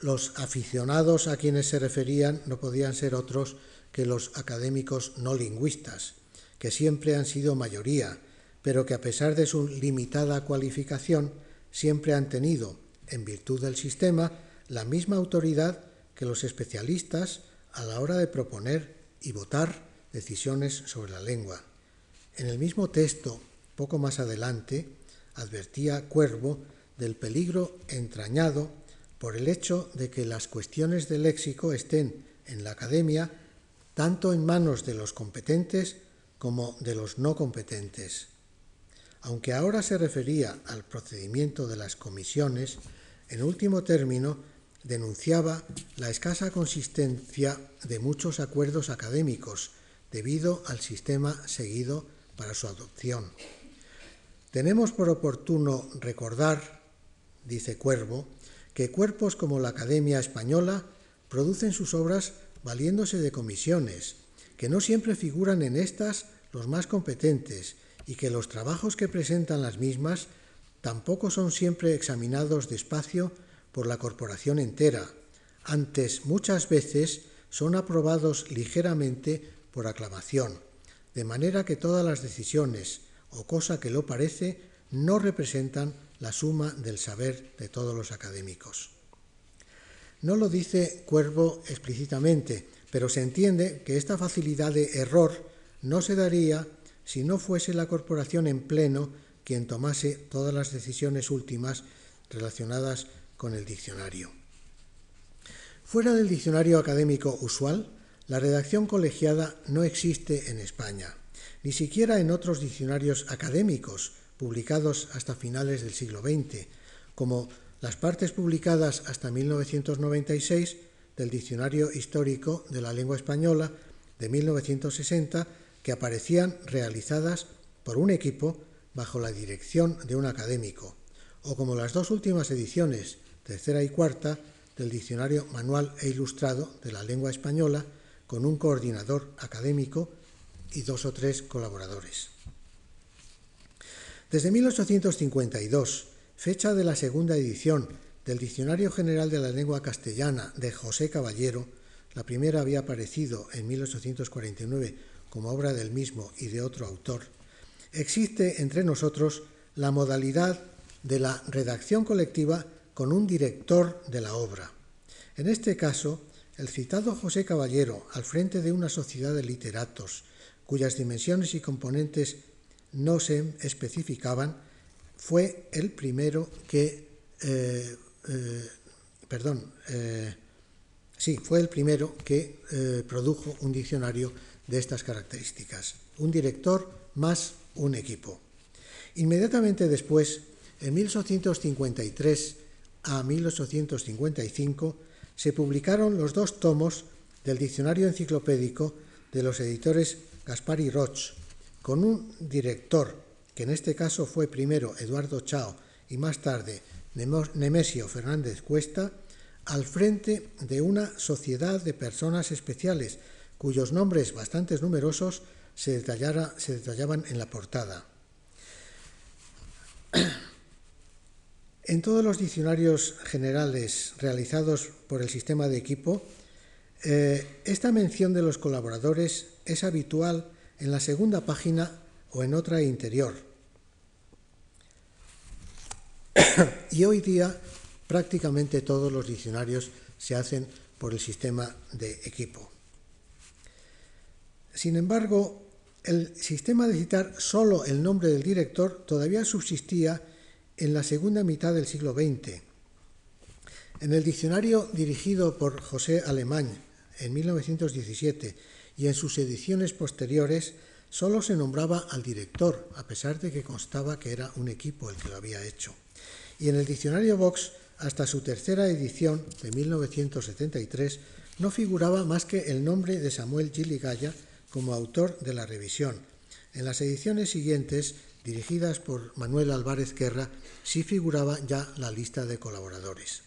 Los aficionados a quienes se referían no podían ser otros que los académicos no lingüistas, que siempre han sido mayoría, pero que a pesar de su limitada cualificación siempre han tenido, en virtud del sistema, la misma autoridad que los especialistas a la hora de proponer y votar decisiones sobre la lengua. En el mismo texto, poco más adelante, advertía Cuervo del peligro entrañado por el hecho de que las cuestiones del léxico estén en la academia tanto en manos de los competentes como de los no competentes. Aunque ahora se refería al procedimiento de las comisiones, en último término denunciaba la escasa consistencia de muchos acuerdos académicos debido al sistema seguido para su adopción. Tenemos por oportuno recordar, dice Cuervo, que cuerpos como la Academia Española producen sus obras valiéndose de comisiones, que no siempre figuran en estas los más competentes y que los trabajos que presentan las mismas tampoco son siempre examinados despacio por la corporación entera, antes muchas veces son aprobados ligeramente por aclamación, de manera que todas las decisiones, o cosa que lo parece, no representan la suma del saber de todos los académicos. No lo dice Cuervo explícitamente, pero se entiende que esta facilidad de error no se daría si no fuese la corporación en pleno quien tomase todas las decisiones últimas relacionadas con el diccionario. Fuera del diccionario académico usual, la redacción colegiada no existe en España, ni siquiera en otros diccionarios académicos publicados hasta finales del siglo XX, como las partes publicadas hasta 1996 del Diccionario Histórico de la Lengua Española de 1960, que aparecían realizadas por un equipo bajo la dirección de un académico, o como las dos últimas ediciones, tercera y cuarta, del Diccionario Manual e Ilustrado de la Lengua Española, con un coordinador académico y dos o tres colaboradores. Desde 1852, fecha de la segunda edición del Diccionario General de la Lengua Castellana de José Caballero, la primera había aparecido en 1849 como obra del mismo y de otro autor, existe entre nosotros la modalidad de la redacción colectiva con un director de la obra. En este caso, el citado José Caballero, al frente de una sociedad de literatos, cuyas dimensiones y componentes no se especificaban, fue el primero que, eh, eh, perdón, eh, sí, fue el primero que produjo un diccionario de estas características, un director más un equipo. Inmediatamente después, en 1853 a 1855, se publicaron los dos tomos del Diccionario Enciclopédico de los editores Gaspar y Roch, con un director, que en este caso fue primero Eduardo Chao y más tarde Nemesio Fernández Cuesta, al frente de una sociedad de personas especiales, cuyos nombres bastante numerosos se, se detallaban en la portada. En todos los diccionarios generales realizados por el sistema de equipo, eh, esta mención de los colaboradores es habitual en la segunda página o en otra interior. <coughs> y hoy día prácticamente todos los diccionarios se hacen por el sistema de equipo. Sin embargo, el sistema de citar solo el nombre del director todavía subsistía en la segunda mitad del siglo XX. En el diccionario dirigido por José Alemán en 1917 y en sus ediciones posteriores solo se nombraba al director, a pesar de que constaba que era un equipo el que lo había hecho. Y en el diccionario Vox, hasta su tercera edición de 1973, no figuraba más que el nombre de Samuel Gilligaya como autor de la revisión. En las ediciones siguientes, dirigidas por Manuel Álvarez Guerra, sí figuraba ya la lista de colaboradores.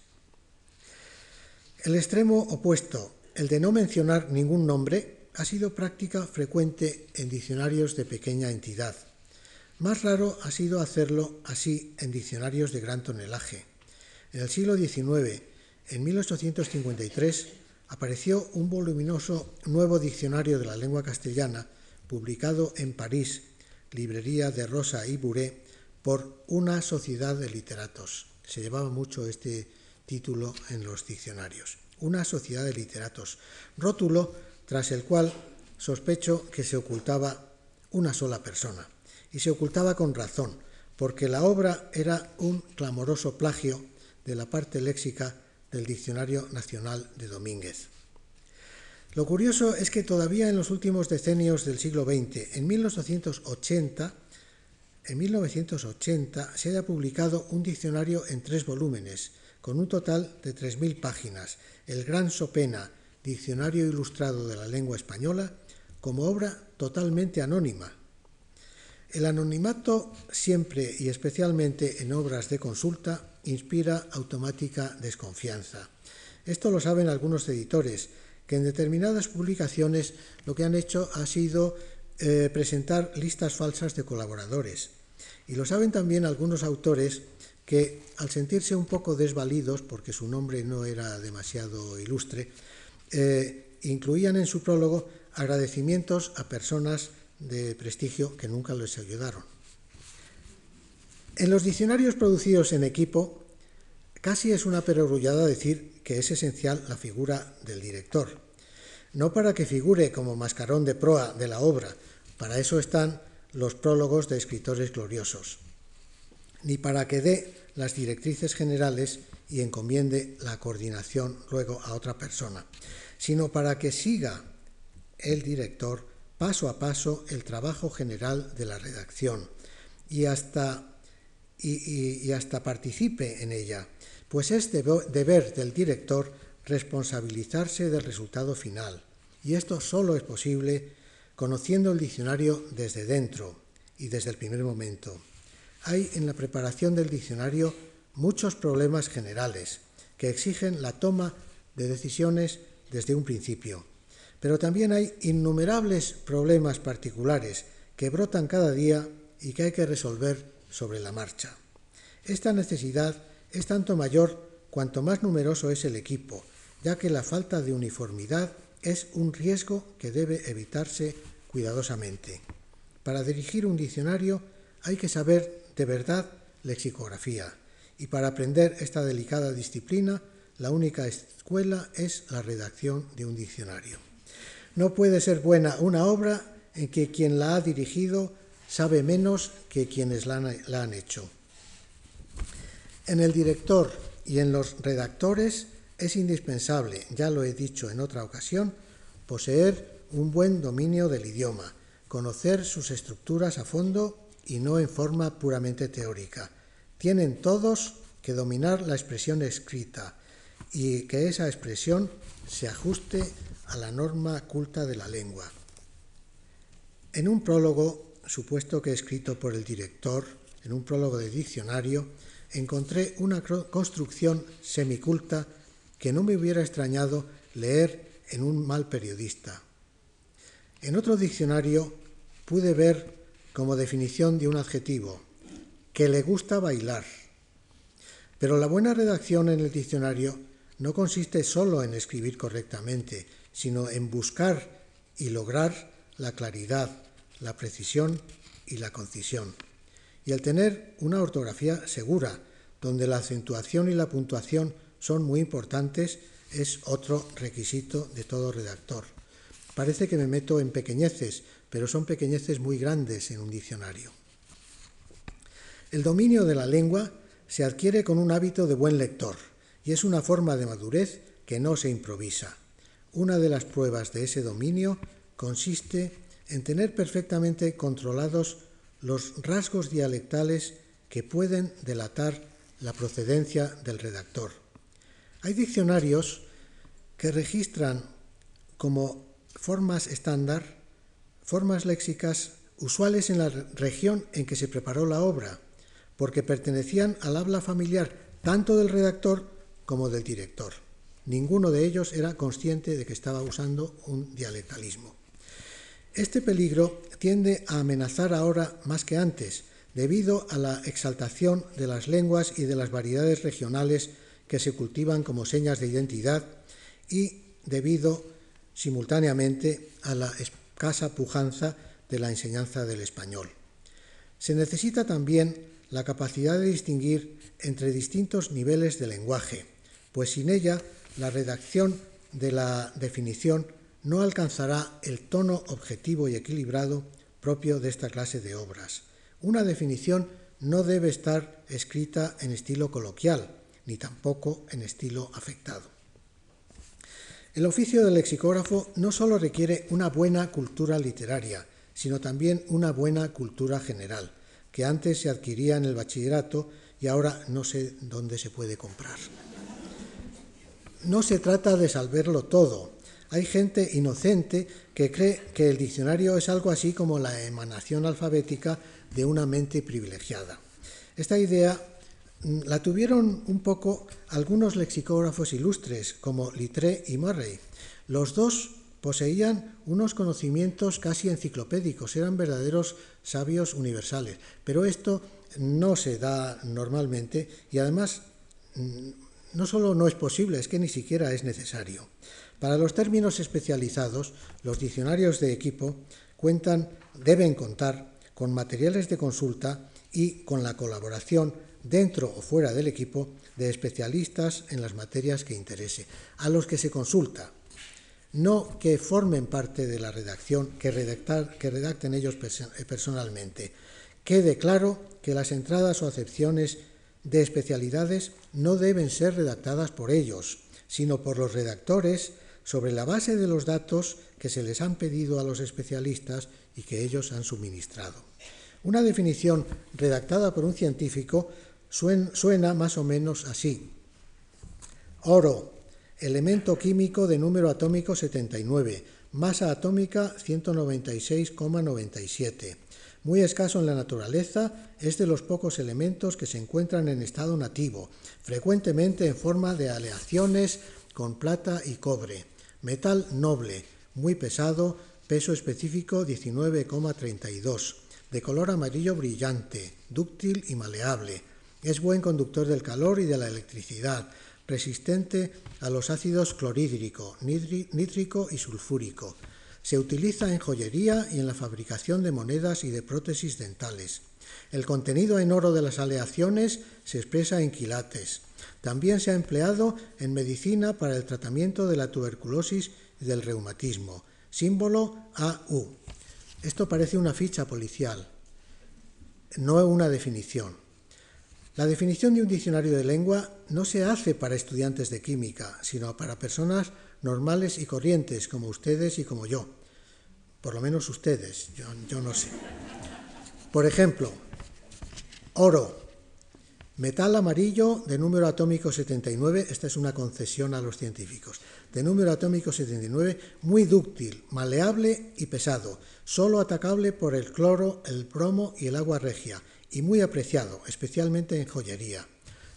El extremo opuesto, el de no mencionar ningún nombre, ha sido práctica frecuente en diccionarios de pequeña entidad. Más raro ha sido hacerlo así en diccionarios de gran tonelaje. En el siglo XIX, en 1853 apareció un voluminoso nuevo diccionario de la lengua castellana, publicado en París, librería de Rosa y Buré, por una sociedad de literatos. Se llevaba mucho este título en los diccionarios. Una sociedad de literatos. Rótulo tras el cual sospecho que se ocultaba una sola persona. Y se ocultaba con razón, porque la obra era un clamoroso plagio de la parte léxica del Diccionario Nacional de Domínguez. Lo curioso es que todavía en los últimos decenios del siglo XX, en 1880, en 1980 se haya publicado un diccionario en tres volúmenes, con un total de 3.000 páginas, el Gran Sopena, Diccionario Ilustrado de la Lengua Española, como obra totalmente anónima. El anonimato siempre y especialmente en obras de consulta inspira automática desconfianza. Esto lo saben algunos editores, que en determinadas publicaciones lo que han hecho ha sido eh, presentar listas falsas de colaboradores. Y lo saben también algunos autores que, al sentirse un poco desvalidos, porque su nombre no era demasiado ilustre, eh, incluían en su prólogo agradecimientos a personas de prestigio que nunca les ayudaron. En los diccionarios producidos en equipo, casi es una perogrullada decir que es esencial la figura del director. No para que figure como mascarón de proa de la obra, para eso están los prólogos de escritores gloriosos, ni para que dé las directrices generales y encomiende la coordinación luego a otra persona, sino para que siga el director paso a paso el trabajo general de la redacción y hasta, y, hasta participe en ella, pues es deber del director responsabilizarse del resultado final, y esto solo es posible conociendo el diccionario desde dentro y desde el primer momento. Hay en la preparación del diccionario muchos problemas generales que exigen la toma de decisiones desde un principio, pero también hay innumerables problemas particulares que brotan cada día y que hay que resolver sobre la marcha. Esta necesidad es tanto mayor cuanto más numeroso es el equipo, ya que la falta de uniformidad es un riesgo que debe evitarse cuidadosamente. Para dirigir un diccionario hay que saber de verdad lexicografía y para aprender esta delicada disciplina la única escuela es la redacción de un diccionario. No puede ser buena una obra en que quien la ha dirigido sabe menos que quienes la han, hecho. En el director y en los redactores es indispensable, ya lo he dicho en otra ocasión, poseer un buen dominio del idioma, conocer sus estructuras a fondo y no en forma puramente teórica. Tienen todos que dominar la expresión escrita y que esa expresión se ajuste a la norma culta de la lengua. En un prólogo, supuesto que escrito por el director, en un prólogo de diccionario, encontré una construcción semiculta que no me hubiera extrañado leer en un mal periodista. En otro diccionario pude ver como definición de un adjetivo que le gusta bailar. Pero la buena redacción en el diccionario no consiste solo en escribir correctamente, sino en buscar y lograr la claridad, la precisión y la concisión. Y el tener una ortografía segura, donde la acentuación y la puntuación son muy importantes, es otro requisito de todo redactor. Parece que me meto en pequeñeces, pero son pequeñeces muy grandes en un diccionario. El dominio de la lengua se adquiere con un hábito de buen lector y es una forma de madurez que no se improvisa. Una de las pruebas de ese dominio consiste en tener perfectamente controlados los rasgos dialectales que pueden delatar la procedencia del redactor. Hay diccionarios que registran como formas estándar formas léxicas usuales en la región en que se preparó la obra, porque pertenecían al habla familiar tanto del redactor como del director. Ninguno de ellos era consciente de que estaba usando un dialectalismo. Este peligro tiende a amenazar ahora más que antes, debido a la exaltación de las lenguas y de las variedades regionales que se cultivan como señas de identidad y debido simultáneamente a la escasa pujanza de la enseñanza del español. Se necesita también la capacidad de distinguir entre distintos niveles de lenguaje, pues sin ella la redacción de la definición no alcanzará el tono objetivo y equilibrado propio de esta clase de obras. Una definición no debe estar escrita en estilo coloquial, ni tampoco en estilo afectado. El oficio del lexicógrafo no solo requiere una buena cultura literaria, sino también una buena cultura general, que antes se adquiría en el bachillerato y ahora no sé dónde se puede comprar. No se trata de salvarlo todo. Hay gente inocente que cree que el diccionario es algo así como la emanación alfabética de una mente privilegiada. Esta idea mm, la tuvieron un poco algunos lexicógrafos ilustres como Littré y Murray. Los dos poseían unos conocimientos casi enciclopédicos, eran verdaderos sabios universales, pero esto no se da normalmente y además mm, no solo no es posible, es que ni siquiera es necesario. Para los términos especializados, los diccionarios de equipo deben contar con materiales de consulta y con la colaboración dentro o fuera del equipo de especialistas en las materias que interese, a los que se consulta, no que formen parte de la redacción, que, que redacten ellos personalmente. Quede claro que las entradas o acepciones de especialidades no deben ser redactadas por ellos, sino por los redactores sobre la base de los datos que se les han pedido a los especialistas y que ellos han suministrado. Una definición redactada por un científico suena más o menos así. Oro, elemento químico de número atómico 79, masa atómica 196,97. Muy escaso en la naturaleza, es de los pocos elementos que se encuentran en estado nativo, frecuentemente en forma de aleaciones con plata y cobre. Metal noble, muy pesado, peso específico 19,32 de color amarillo brillante, dúctil y maleable. Es buen conductor del calor y de la electricidad, resistente a los ácidos clorhídrico, nítrico y sulfúrico. Se utiliza en joyería y en la fabricación de monedas y de prótesis dentales. El contenido en oro de las aleaciones se expresa en quilates. También se ha empleado en medicina para el tratamiento de la tuberculosis y del reumatismo. Símbolo AU. Esto parece una ficha policial, no una definición. La definición de un diccionario de lengua no se hace para estudiantes de química, sino para personas normales y corrientes como ustedes y como yo. Por lo menos ustedes, yo, yo no sé. Por ejemplo, oro, Metal amarillo de número atómico 79, esta es una concesión a los científicos, de número atómico 79, muy dúctil, maleable y pesado, solo atacable por el cloro, el bromo y el agua regia, y muy apreciado, especialmente en joyería.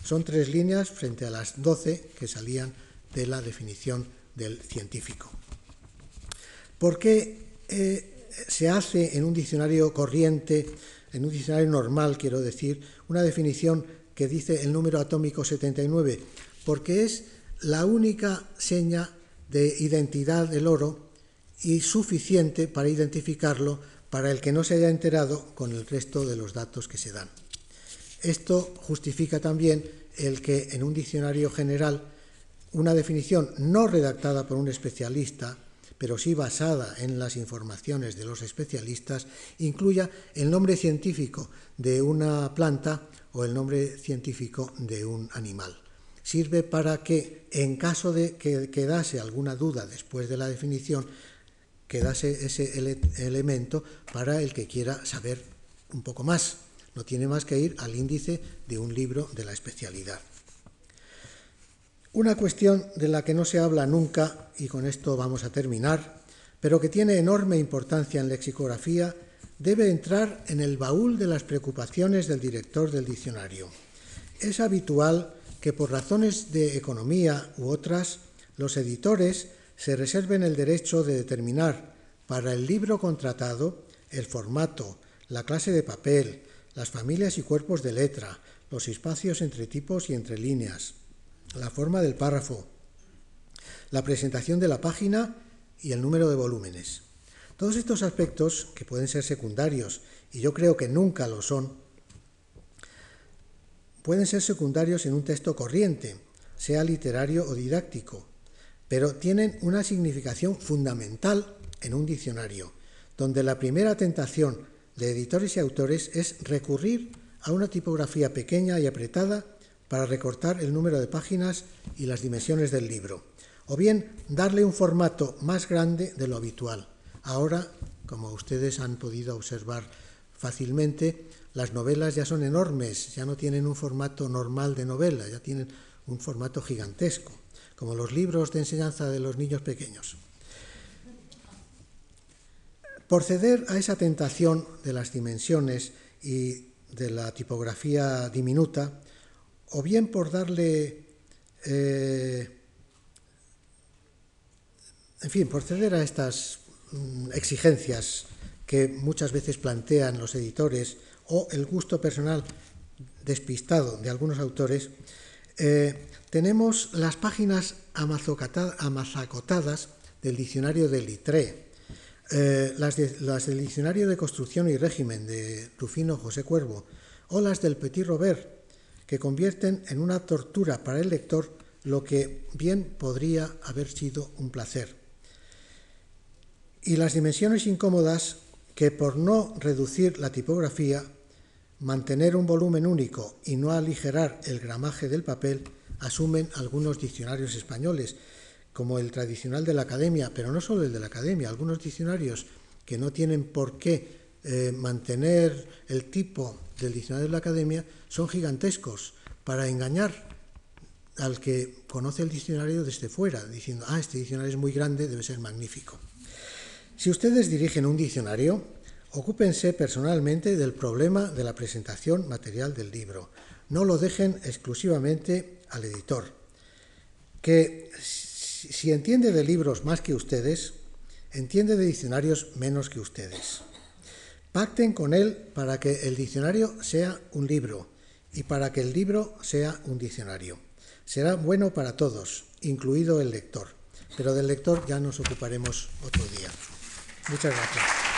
Son tres líneas frente a las 12 que salían de la definición del científico. ¿Por qué eh, se hace en un diccionario corriente, en un diccionario normal, quiero decir, una definición que dice el número atómico 79, porque es la única seña de identidad del oro y suficiente para identificarlo para el que no se haya enterado con el resto de los datos que se dan. Esto justifica también el que en un diccionario general una definición no redactada por un especialista, pero sí basada en las informaciones de los especialistas, incluya el nombre científico de una planta o el nombre científico de un animal. Sirve para que, en caso de que quedase alguna duda después de la definición, quedase ese elemento para el que quiera saber un poco más. No tiene más que ir al índice de un libro de la especialidad. Una cuestión de la que no se habla nunca, y con esto vamos a terminar, pero que tiene enorme importancia en lexicografía, debe entrar en el baúl de las preocupaciones del director del diccionario. Es habitual que por razones de economía u otras, los editores se reserven el derecho de determinar para el libro contratado el formato, la clase de papel, las familias y cuerpos de letra, los espacios entre tipos y entre líneas, la forma del párrafo, la presentación de la página y el número de volúmenes. Todos estos aspectos, que pueden ser secundarios, y yo creo que nunca lo son, pueden ser secundarios en un texto corriente, sea literario o didáctico, pero tienen una significación fundamental en un diccionario, donde la primera tentación de editores y autores es recurrir a una tipografía pequeña y apretada para recortar el número de páginas y las dimensiones del libro, o bien darle un formato más grande de lo habitual. Ahora, como ustedes han podido observar fácilmente, las novelas ya son enormes, ya no tienen un formato normal de novela, ya tienen un formato gigantesco, como los libros de enseñanza de los niños pequeños. Por ceder a esa tentación de las dimensiones y de la tipografía diminuta, o bien por darle, eh, en fin, por ceder a estas mm, exigencias que muchas veces plantean los editores o el gusto personal despistado de algunos autores, eh, tenemos las páginas amazacotadas del diccionario de Litré, eh, las, las, del diccionario de construcción y régimen de Rufino José Cuervo o las del Petit Robert, que convierten en una tortura para el lector lo que bien podría haber sido un placer. Y las dimensiones incómodas que por no reducir la tipografía, mantener un volumen único y no aligerar el gramaje del papel, asumen algunos diccionarios españoles, como el tradicional de la academia, pero no solo el de la academia, algunos diccionarios que no tienen por qué eh, mantener el tipo del diccionario de la academia son gigantescos para engañar al que conoce el diccionario desde fuera, diciendo, ah, este diccionario es muy grande, debe ser magnífico. Si ustedes dirigen un diccionario, ocúpense personalmente del problema de la presentación material del libro. No lo dejen exclusivamente al editor, que si entiende de libros más que ustedes, entiende de diccionarios menos que ustedes. Pacten con él para que el diccionario sea un libro y para que el libro sea un diccionario. Será bueno para todos, incluido el lector, pero del lector ya nos ocuparemos otro día. Muchas gracias.